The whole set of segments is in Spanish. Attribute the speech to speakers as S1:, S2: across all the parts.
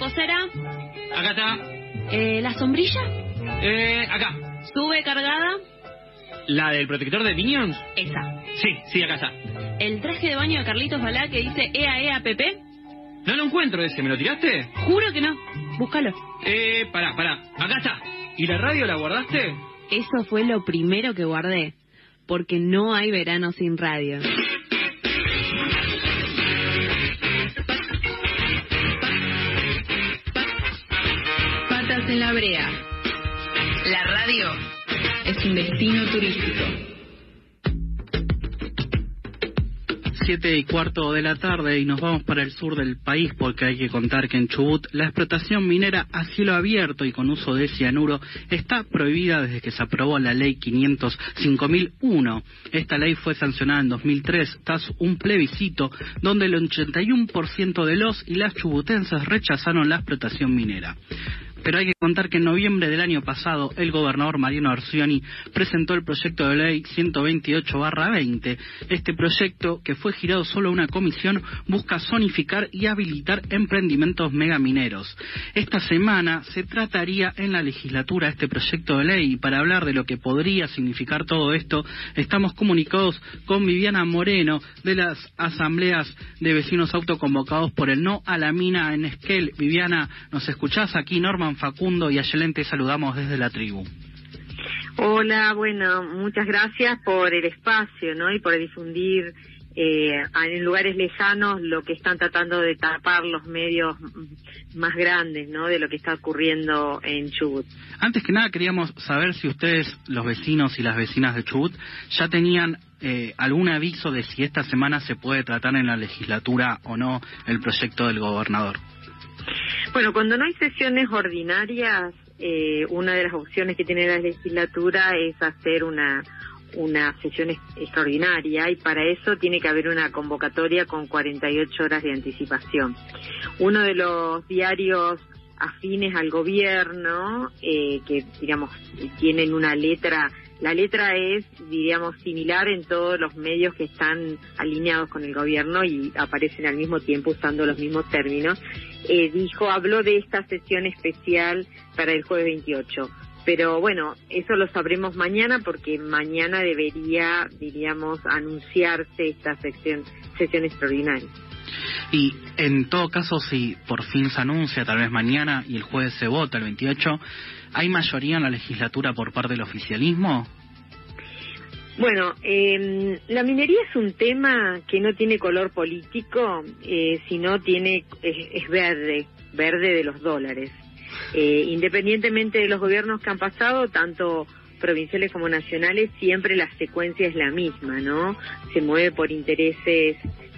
S1: repostera.
S2: Acá está.
S1: Eh, ¿La sombrilla?
S2: Eh, acá.
S1: ¿Sube cargada?
S2: ¿La del protector de Minions?
S1: Esa.
S2: Sí, sí, acá está.
S1: ¿El traje de baño de Carlitos Balá que dice EA EA PP?
S2: No lo encuentro ese, ¿me lo tiraste?
S1: Juro que no. Búscalo.
S2: Eh, pará, pará. Acá está. ¿Y la radio la guardaste?
S1: Eso fue lo primero que guardé. Porque no hay verano sin radio.
S3: En la brea. La radio es un destino turístico.
S4: Siete y cuarto de la tarde y nos vamos para el sur del país porque hay que contar que en Chubut la explotación minera a cielo abierto y con uso de cianuro está prohibida desde que se aprobó la ley 505.001. Esta ley fue sancionada en 2003 tras un plebiscito donde el 81% de los y las chubutenses rechazaron la explotación minera. Pero hay que contar que en noviembre del año pasado el gobernador Mariano Arcioni presentó el proyecto de ley 128-20. Este proyecto, que fue girado solo a una comisión, busca zonificar y habilitar emprendimientos megamineros. Esta semana se trataría en la legislatura este proyecto de ley y para hablar de lo que podría significar todo esto, estamos comunicados con Viviana Moreno de las asambleas de vecinos autoconvocados por el no a la mina en Esquel. Viviana, ¿nos escuchás aquí? Norman Facundo y Ayelen te saludamos desde la tribu.
S5: Hola, bueno, muchas gracias por el espacio, ¿no? Y por difundir eh, en lugares lejanos lo que están tratando de tapar los medios más grandes, ¿no? De lo que está ocurriendo en Chubut.
S4: Antes que nada queríamos saber si ustedes, los vecinos y las vecinas de Chubut, ya tenían eh, algún aviso de si esta semana se puede tratar en la legislatura o no el proyecto del gobernador.
S5: Bueno, cuando no hay sesiones ordinarias, eh, una de las opciones que tiene la legislatura es hacer una una sesión extraordinaria y para eso tiene que haber una convocatoria con 48 horas de anticipación. Uno de los diarios afines al gobierno, eh, que digamos tienen una letra, la letra es, diríamos, similar en todos los medios que están alineados con el gobierno y aparecen al mismo tiempo usando los mismos términos, eh, dijo, habló de esta sesión especial para el jueves 28 pero bueno, eso lo sabremos mañana porque mañana debería, diríamos, anunciarse esta sesión, sesión extraordinaria.
S4: Y en todo caso, si por fin se anuncia, tal vez mañana y el jueves se vota, el 28, ¿hay mayoría en la legislatura por parte del oficialismo?
S5: Bueno, eh, la minería es un tema que no tiene color político, eh, sino tiene es verde, verde de los dólares. Eh, independientemente de los gobiernos que han pasado, tanto provinciales como nacionales, siempre la secuencia es la misma, ¿no? Se mueve por intereses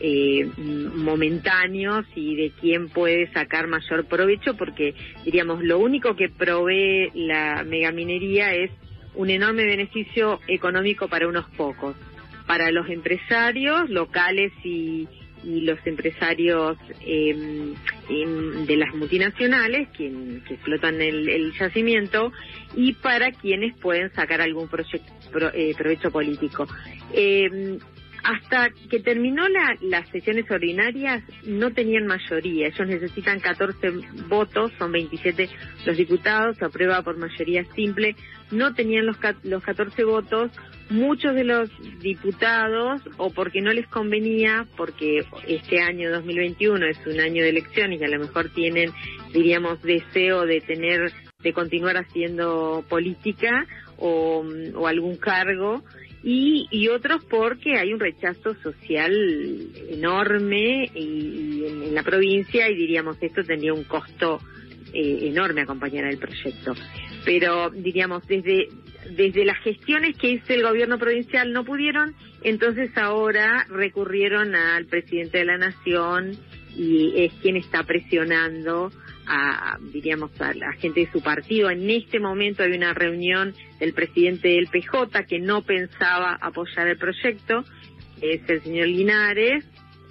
S5: eh, momentáneos y de quién puede sacar mayor provecho, porque diríamos, lo único que provee la megaminería es un enorme beneficio económico para unos pocos, para los empresarios locales y, los empresarios eh, de las multinacionales que explotan el, yacimiento y para quienes pueden sacar algún proyecto, eh, provecho político. Eh, hasta que terminó la, las sesiones ordinarias no tenían mayoría. Ellos necesitan 14 votos, son 27 los diputados, se aprueba por mayoría simple. No tenían los, los 14 votos. Muchos de los diputados, o porque no les convenía, porque este año 2021 es un año de elecciones y a lo mejor tienen, diríamos, deseo de tener, de continuar haciendo política o, o algún cargo, y, y otros porque hay un rechazo social enorme y, en, la provincia y diríamos esto tendría un costo eh, enorme acompañar al proyecto. Pero diríamos desde desde las gestiones que hizo el gobierno provincial no pudieron, entonces ahora recurrieron al presidente de la nación y es quien está presionando a, diríamos, a la gente de su partido. En este momento hay una reunión del presidente del PJ que no pensaba apoyar el proyecto, es el señor Linares,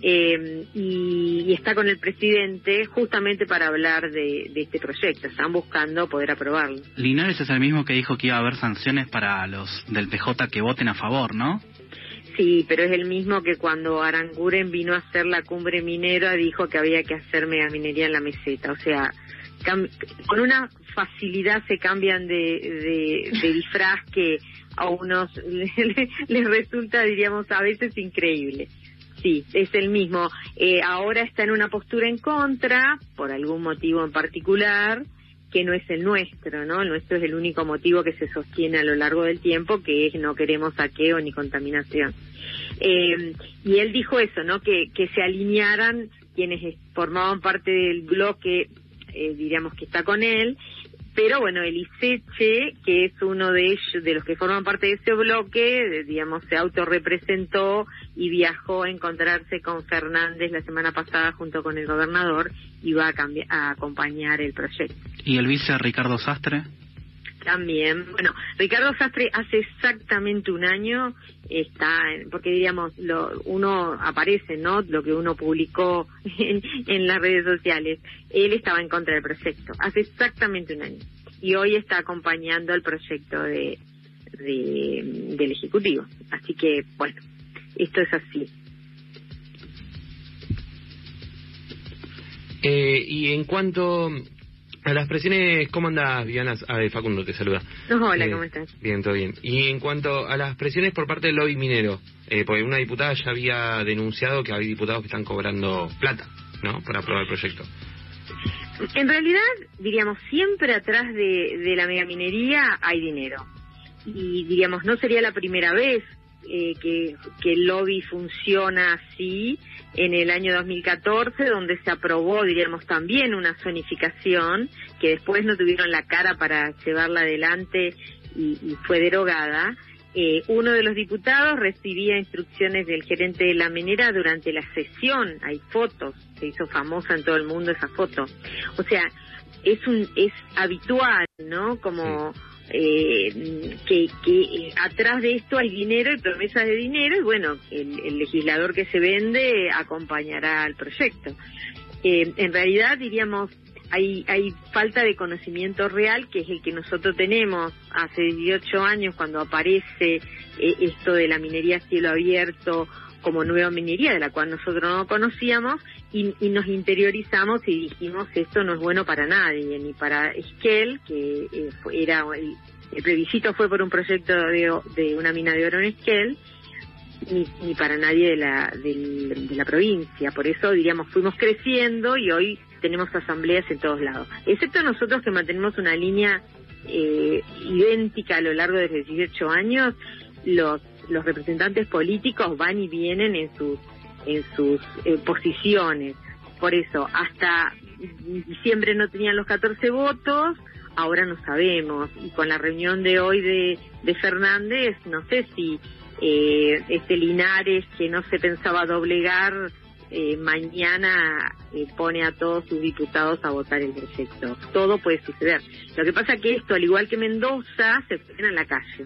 S5: eh, y, está con el presidente justamente para hablar de, de, este proyecto. Están buscando poder aprobarlo.
S4: Linares es el mismo que dijo que iba a haber sanciones para los del PJ que voten a favor, ¿no?
S5: Sí, pero es el mismo que cuando Aranguren vino a hacer la cumbre minera dijo que había que hacer megaminería en la meseta. O sea, con una facilidad se cambian de, de, disfraz que a unos les, resulta, diríamos, a veces increíble. Sí, es el mismo. Eh, ahora está en una postura en contra, por algún motivo en particular, que no es el nuestro, ¿no? El nuestro es el único motivo que se sostiene a lo largo del tiempo, que es no queremos saqueo ni contaminación. Eh, y él dijo eso, ¿no? Que, que se alinearan quienes formaban parte del bloque, eh, diríamos que está con él, pero bueno, el ISECHE, que es uno de ellos, de los que forman parte de ese bloque, digamos, se autorrepresentó y viajó a encontrarse con Fernández la semana pasada junto con el gobernador y va a, a acompañar el proyecto.
S4: ¿Y el vice Ricardo Sastre?
S5: También, bueno, Ricardo Sastre hace exactamente un año está, porque diríamos, lo, uno aparece, ¿no? Lo que uno publicó en, las redes sociales. Él estaba en contra del proyecto, hace exactamente un año. Y hoy está acompañando el proyecto de, del Ejecutivo. Así que, bueno, esto es así.
S6: Eh, y en cuanto a las presiones, ¿cómo andas, Viviana? A ver, Facundo te saluda.
S5: hola, eh, ¿cómo estás?
S6: Bien, todo bien. Y en cuanto a las presiones por parte del lobby minero, eh, porque una diputada ya había denunciado que hay diputados que están cobrando plata, ¿no? Para aprobar el proyecto.
S5: En realidad, diríamos, siempre atrás de, de la megaminería hay dinero. Y diríamos, no sería la primera vez eh, que, que el lobby funciona así en el año 2014, donde se aprobó, diríamos, también una zonificación, que después no tuvieron la cara para llevarla adelante y, fue derogada. Eh, uno de los diputados recibía instrucciones del gerente de la minera durante la sesión, hay fotos, se hizo famosa en todo el mundo esa foto. O sea, es un es habitual, ¿no? Como eh, que, que eh, atrás de esto hay dinero y promesas de dinero y bueno, el, legislador que se vende acompañará al proyecto. Eh, en realidad diríamos hay, hay falta de conocimiento real que es el que nosotros tenemos hace 18 años cuando aparece eh, esto de la minería a cielo abierto como nueva minería de la cual nosotros no conocíamos y, nos interiorizamos y dijimos esto no es bueno para nadie, ni para Esquel, que eh, era el, el, plebiscito fue por un proyecto de, una mina de oro en Esquel, ni, ni para nadie de la, de la provincia. Por eso, diríamos, fuimos creciendo y hoy tenemos asambleas en todos lados. Excepto nosotros que mantenemos una línea eh, idéntica a lo largo de los 18 años, los, los representantes políticos van y vienen en sus en sus eh, posiciones. Por eso, hasta diciembre no tenían los 14 votos, ahora no sabemos. Y con la reunión de hoy de, de Fernández, no sé si eh, este Linares, que no se pensaba doblegar, eh, mañana eh, pone a todos sus diputados a votar el proyecto. Todo puede suceder. Lo que pasa que esto, al igual que Mendoza, se frena en la calle.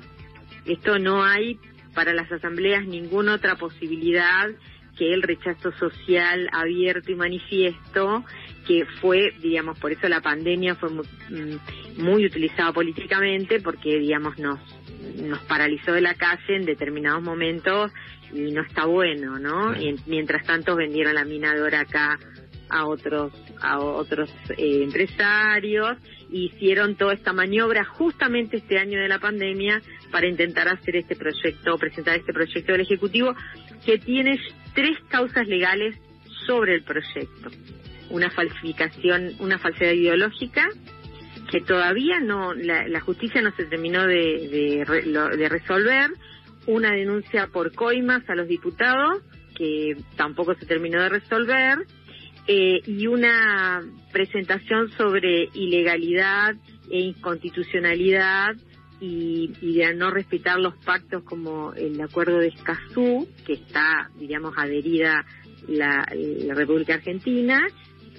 S5: Esto no hay para las asambleas ninguna otra posibilidad que el rechazo social abierto y manifiesto, que fue, digamos, por eso la pandemia fue muy, mm, muy utilizada políticamente, porque, digamos, nos, nos paralizó de la calle en determinados momentos y no está bueno, ¿no? Y mientras tanto vendieron la minadora acá a otros a otros eh, empresarios. Hicieron toda esta maniobra justamente este año de la pandemia para intentar hacer este proyecto presentar este proyecto del ejecutivo que tiene tres causas legales sobre el proyecto. Una falsificación, una falsedad ideológica, que todavía no, la, justicia no se terminó de, de, resolver, una denuncia por coimas a los diputados, que tampoco se terminó de resolver, eh, y una presentación sobre ilegalidad e inconstitucionalidad y, de no respetar los pactos como el acuerdo de Escazú, que está, digamos, adherida la, la República Argentina,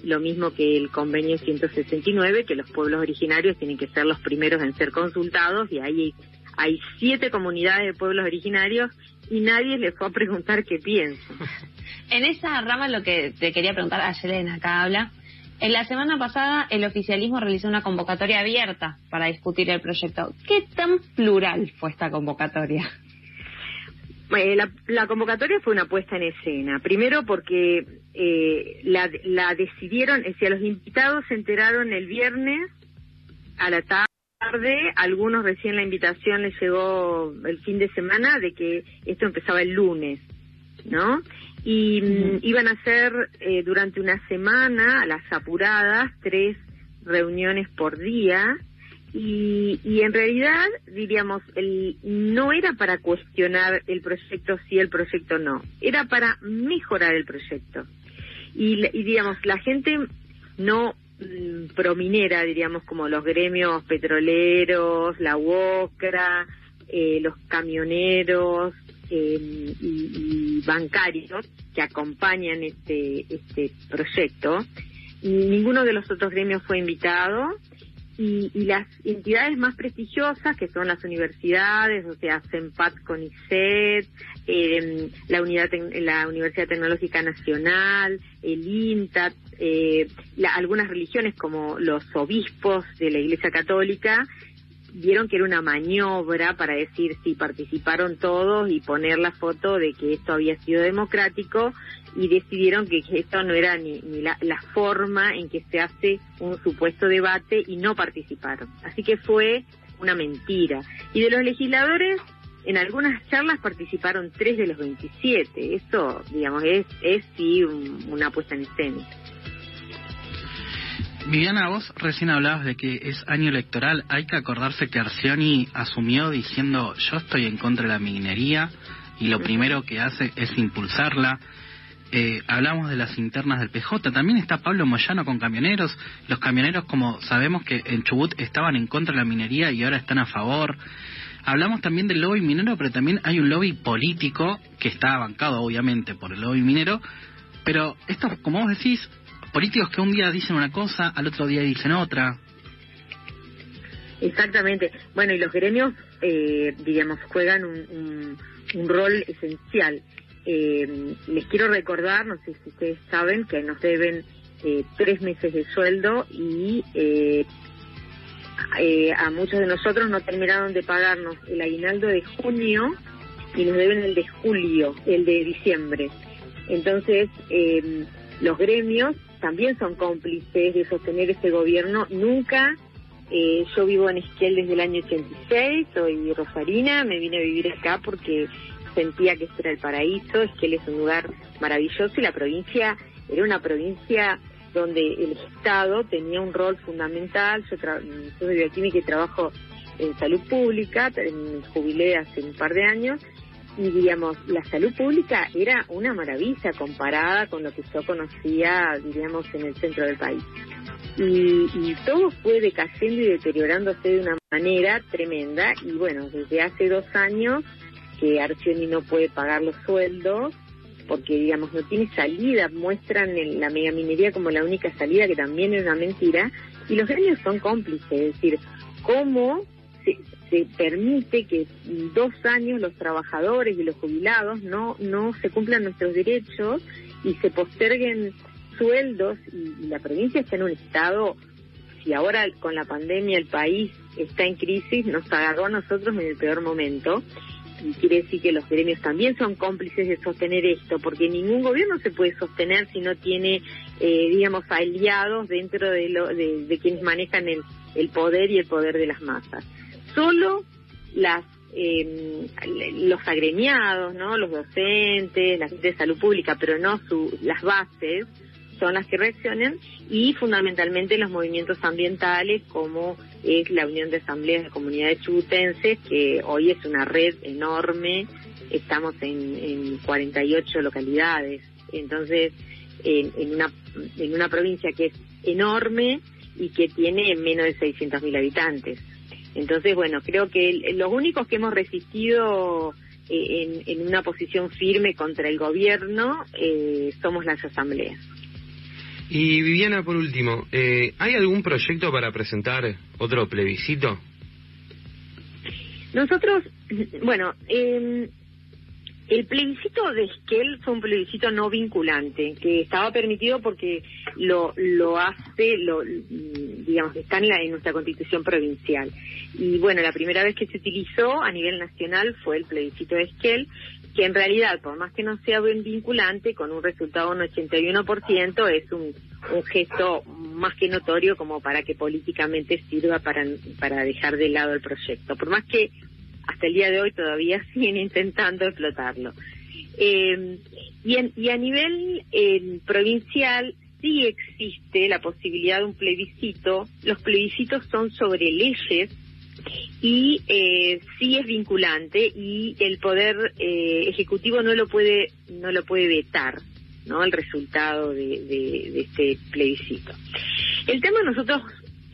S5: lo mismo que el convenio 169, que los pueblos originarios tienen que ser los primeros en ser consultados, y ahí hay siete comunidades de pueblos originarios y nadie les fue a preguntar qué piensan.
S1: En esa rama lo que te quería preguntar a Yelena, acá habla, en la semana pasada el oficialismo realizó una convocatoria abierta para discutir el proyecto. ¿Qué tan plural fue esta convocatoria?
S5: Eh, la, la, convocatoria fue una puesta en escena. Primero porque eh, la, la, decidieron, es decir, los invitados se enteraron el viernes a la tarde, algunos recién la invitación les llegó el fin de semana de que esto empezaba el lunes, ¿no? Y mm, iban a hacer eh, durante una semana, a las apuradas, tres reuniones por día, y, y en realidad, diríamos, el, no era para cuestionar el proyecto sí, el proyecto no, era para mejorar el proyecto. Y, y digamos, la gente no mm, prominera, diríamos, como los gremios petroleros, la UOCRA, eh, los camioneros eh, y, bancarios que acompañan este, este proyecto. Ninguno de los otros gremios fue invitado y, y, las entidades más prestigiosas, que son las universidades, o sea, CEMPAT con ICET, eh, la, unidad la Universidad Tecnológica Nacional, el INTAT, eh, la, algunas religiones como los obispos de la Iglesia Católica, vieron que era una maniobra para decir si participaron todos y poner la foto de que esto había sido democrático y decidieron que esto no era ni, ni la, la, forma en que se hace un supuesto debate y no participaron. Así que fue una mentira. Y de los legisladores, en algunas charlas participaron tres de los 27. Eso, digamos, es, es sí un, una puesta en escena.
S4: Viviana, vos recién hablabas de que es año electoral. Hay que acordarse que Arcioni asumió diciendo yo estoy en contra de la minería y lo primero que hace es impulsarla. Eh, hablamos de las internas del PJ. También está Pablo Moyano con camioneros. Los camioneros, como sabemos que en Chubut estaban en contra de la minería y ahora están a favor. Hablamos también del lobby minero, pero también hay un lobby político que está bancado, obviamente, por el lobby minero. Pero esto, como vos decís, políticos que un día dicen una cosa, al otro día dicen otra.
S5: Exactamente. Bueno, y los gremios, eh, diríamos, juegan un, un, un rol esencial. Eh, les quiero recordar, no sé si ustedes saben, que nos deben eh, tres meses de sueldo y eh, eh, a muchos de nosotros no terminaron de pagarnos el aguinaldo de junio y nos deben el de julio, el de diciembre. Entonces, eh, los gremios también son cómplices de sostener este gobierno. Nunca, eh, yo vivo en Esquiel desde el año 86, soy rosarina, me vine a vivir acá porque sentía que este era el paraíso, Esquiel es un lugar maravilloso y la provincia era una provincia donde el Estado tenía un rol fundamental. Yo, soy bioquímica y trabajo en salud pública, me jubilé hace un par de años y digamos, la salud pública era una maravilla comparada con lo que yo conocía, diríamos, en el centro del país. Y, y, todo fue decayendo y deteriorándose de una manera tremenda. Y bueno, desde hace dos años que Arcioni no puede pagar los sueldos porque digamos no tiene salida, muestran en la megaminería como la única salida que también es una mentira. Y los gremios son cómplices, es decir, cómo se, permite que dos años los trabajadores y los jubilados no no se cumplan nuestros derechos y se posterguen sueldos y, y la provincia está en un estado si ahora con la pandemia el país está en crisis nos agarró a nosotros en el peor momento. Y quiere decir que los gremios también son cómplices de sostener esto, porque ningún gobierno se puede sostener si no tiene, eh, digamos, aliados dentro de, lo, de, de quienes manejan el, el poder y el poder de las masas solo las eh, los agremiados, ¿no? Los docentes, la gente de salud pública, pero no su, las bases son las que reaccionan y fundamentalmente los movimientos ambientales como es la Unión de Asambleas de Comunidades Chubutenses, que hoy es una red enorme, estamos en, en 48 localidades, entonces en, en, una, en una provincia que es enorme y que tiene menos de 600.000 habitantes. Entonces, bueno, creo que los únicos que hemos resistido eh, en, en, una posición firme contra el gobierno eh, somos las asambleas.
S6: Y Viviana, por último, eh, ¿hay algún proyecto para presentar otro plebiscito?
S5: Nosotros, bueno, eh, el plebiscito de Esquel fue un plebiscito no vinculante, que estaba permitido porque lo, lo hace, lo, digamos, está en, la, en nuestra constitución provincial. Y bueno, la primera vez que se utilizó a nivel nacional fue el plebiscito de Esquel, que en realidad, por más que no sea bien vinculante, con un resultado de un 81% es un, un gesto más que notorio como para que políticamente sirva para, para dejar de lado el proyecto, por más que hasta el día de hoy todavía siguen intentando explotarlo. Eh, y, y a nivel eh, provincial sí existe la posibilidad de un plebiscito. Los plebiscitos son sobre leyes y eh, sí es vinculante y el poder eh, ejecutivo no lo puede no lo puede vetar no el resultado de, de- este plebiscito el tema nosotros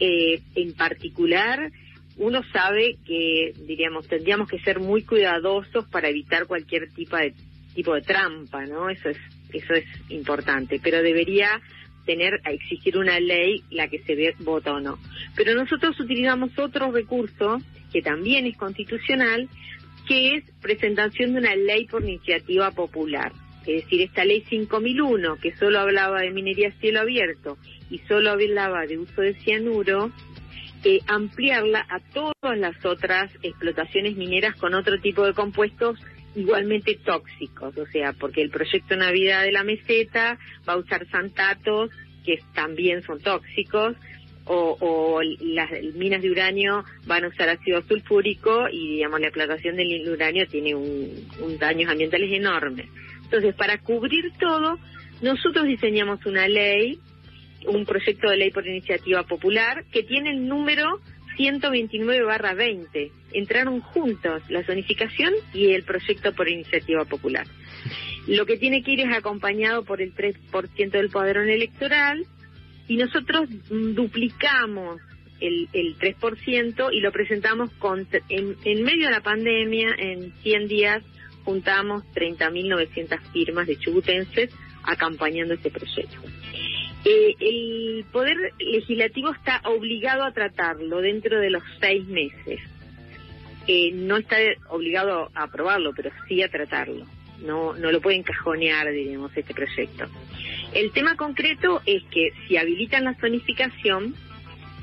S5: eh, en particular uno sabe que diríamos tendríamos que ser muy cuidadosos para evitar cualquier tipo de tipo de trampa no eso es eso es importante pero debería tener a exigir una ley la que se ve, vota o no. Pero nosotros utilizamos otro recurso que también es constitucional, que es presentación de una ley por iniciativa popular. Es decir, esta ley 5001, que solo hablaba de minería a cielo abierto y solo hablaba de uso de cianuro, eh, ampliarla a todas las otras explotaciones mineras con otro tipo de compuestos igualmente tóxicos, o sea, porque el proyecto Navidad de la Meseta va a usar santatos que también son tóxicos, o, o las minas de uranio van a usar ácido sulfúrico y, digamos, la explotación del uranio tiene un, daños ambientales enormes. Entonces, para cubrir todo, nosotros diseñamos una ley, un proyecto de ley por iniciativa popular, que tiene el número 129-20. Entraron juntos la zonificación y el proyecto por iniciativa popular. Lo que tiene que ir es acompañado por el 3% del padrón electoral y nosotros mm, duplicamos el, el 3% y lo presentamos con, en, en medio de la pandemia, en 100 días juntamos 30.900 firmas de chubutenses acompañando este proyecto. Eh, el Poder Legislativo está obligado a tratarlo dentro de los seis meses. Eh, no está obligado a aprobarlo, pero sí a tratarlo. No, no lo puede encajonear, diríamos, este proyecto. El tema concreto es que si habilitan la zonificación,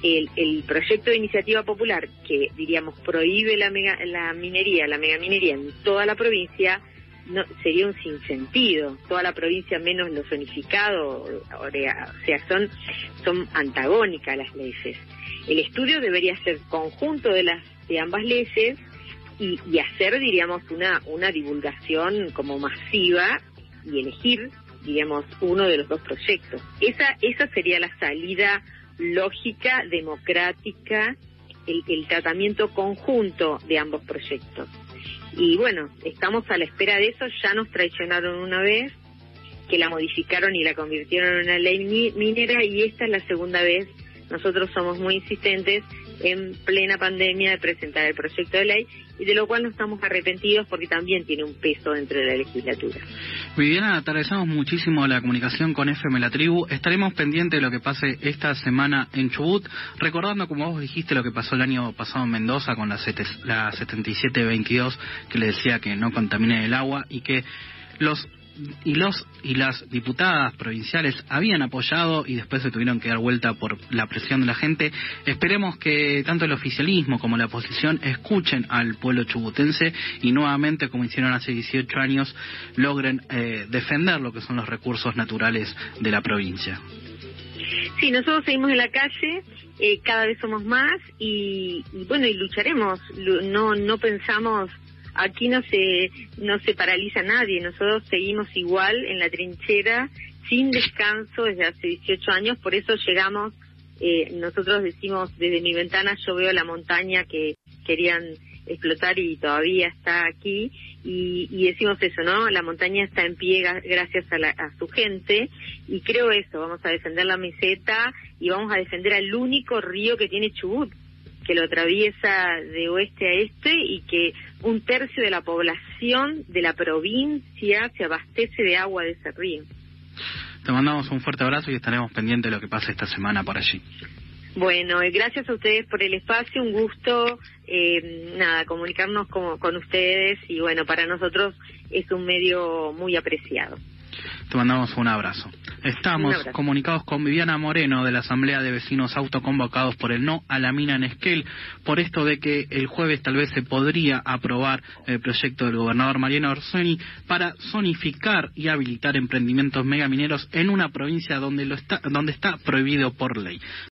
S5: el, el proyecto de iniciativa popular que, diríamos, prohíbe la, mega, la minería, la megaminería en toda la provincia, no, sería un sinsentido. Toda la provincia menos lo zonificado, o sea, son, son antagónicas las leyes. El estudio debería ser conjunto de las de ambas leyes y, hacer, diríamos, una, una divulgación como masiva y elegir, diríamos, uno de los dos proyectos. Esa, esa sería la salida lógica, democrática, el, el tratamiento conjunto de ambos proyectos. Y bueno, estamos a la espera de eso, ya nos traicionaron una vez, que la modificaron y la convirtieron en una ley mi- minera y esta es la segunda vez. Nosotros somos muy insistentes en plena pandemia de presentar el proyecto de ley y de lo cual no estamos arrepentidos porque también tiene un peso dentro de la legislatura.
S4: Viviana, atravesamos muchísimo la comunicación con FM La Tribu. Estaremos pendientes de lo que pase esta semana en Chubut, recordando, como vos dijiste, lo que pasó el año pasado en Mendoza con la, la 7722, que le decía que no contamine el agua y que los y los y las diputadas provinciales habían apoyado y después se tuvieron que dar vuelta por la presión de la gente. Esperemos que tanto el oficialismo como la oposición escuchen al pueblo chubutense y nuevamente, como hicieron hace 18 años, logren eh, defender lo que son los recursos naturales de la provincia.
S5: Sí, nosotros seguimos en la calle, eh, cada vez somos más y, y bueno, y lucharemos. Lu- No, no pensamos, aquí no se, no se paraliza nadie, nosotros seguimos igual en la trinchera, sin descanso desde hace 18 años, por eso llegamos, eh, nosotros decimos, desde mi ventana yo veo la montaña que querían explotar y todavía está aquí. Y, decimos eso, ¿no? La montaña está en pie gracias a, la- a su gente. Y creo eso, vamos a defender la meseta y vamos a defender al único río que tiene Chubut, que lo atraviesa de oeste a este y que un tercio de la población de la provincia se abastece de agua de ese río.
S4: Te mandamos un fuerte abrazo y estaremos pendientes de lo que pase esta semana por allí.
S5: Bueno, gracias a ustedes por el espacio, un gusto, eh, nada, comunicarnos con, con ustedes y bueno, para nosotros es un medio muy apreciado.
S4: Te mandamos un abrazo. Estamos
S5: abrazo.
S4: comunicados con Viviana Moreno de la Asamblea de Vecinos Autoconvocados por el no a la mina en Esquel, por esto de que el jueves tal vez se podría aprobar el proyecto del gobernador Mariano Orsoni para zonificar y habilitar emprendimientos megamineros en una provincia donde, lo está, donde está prohibido por ley.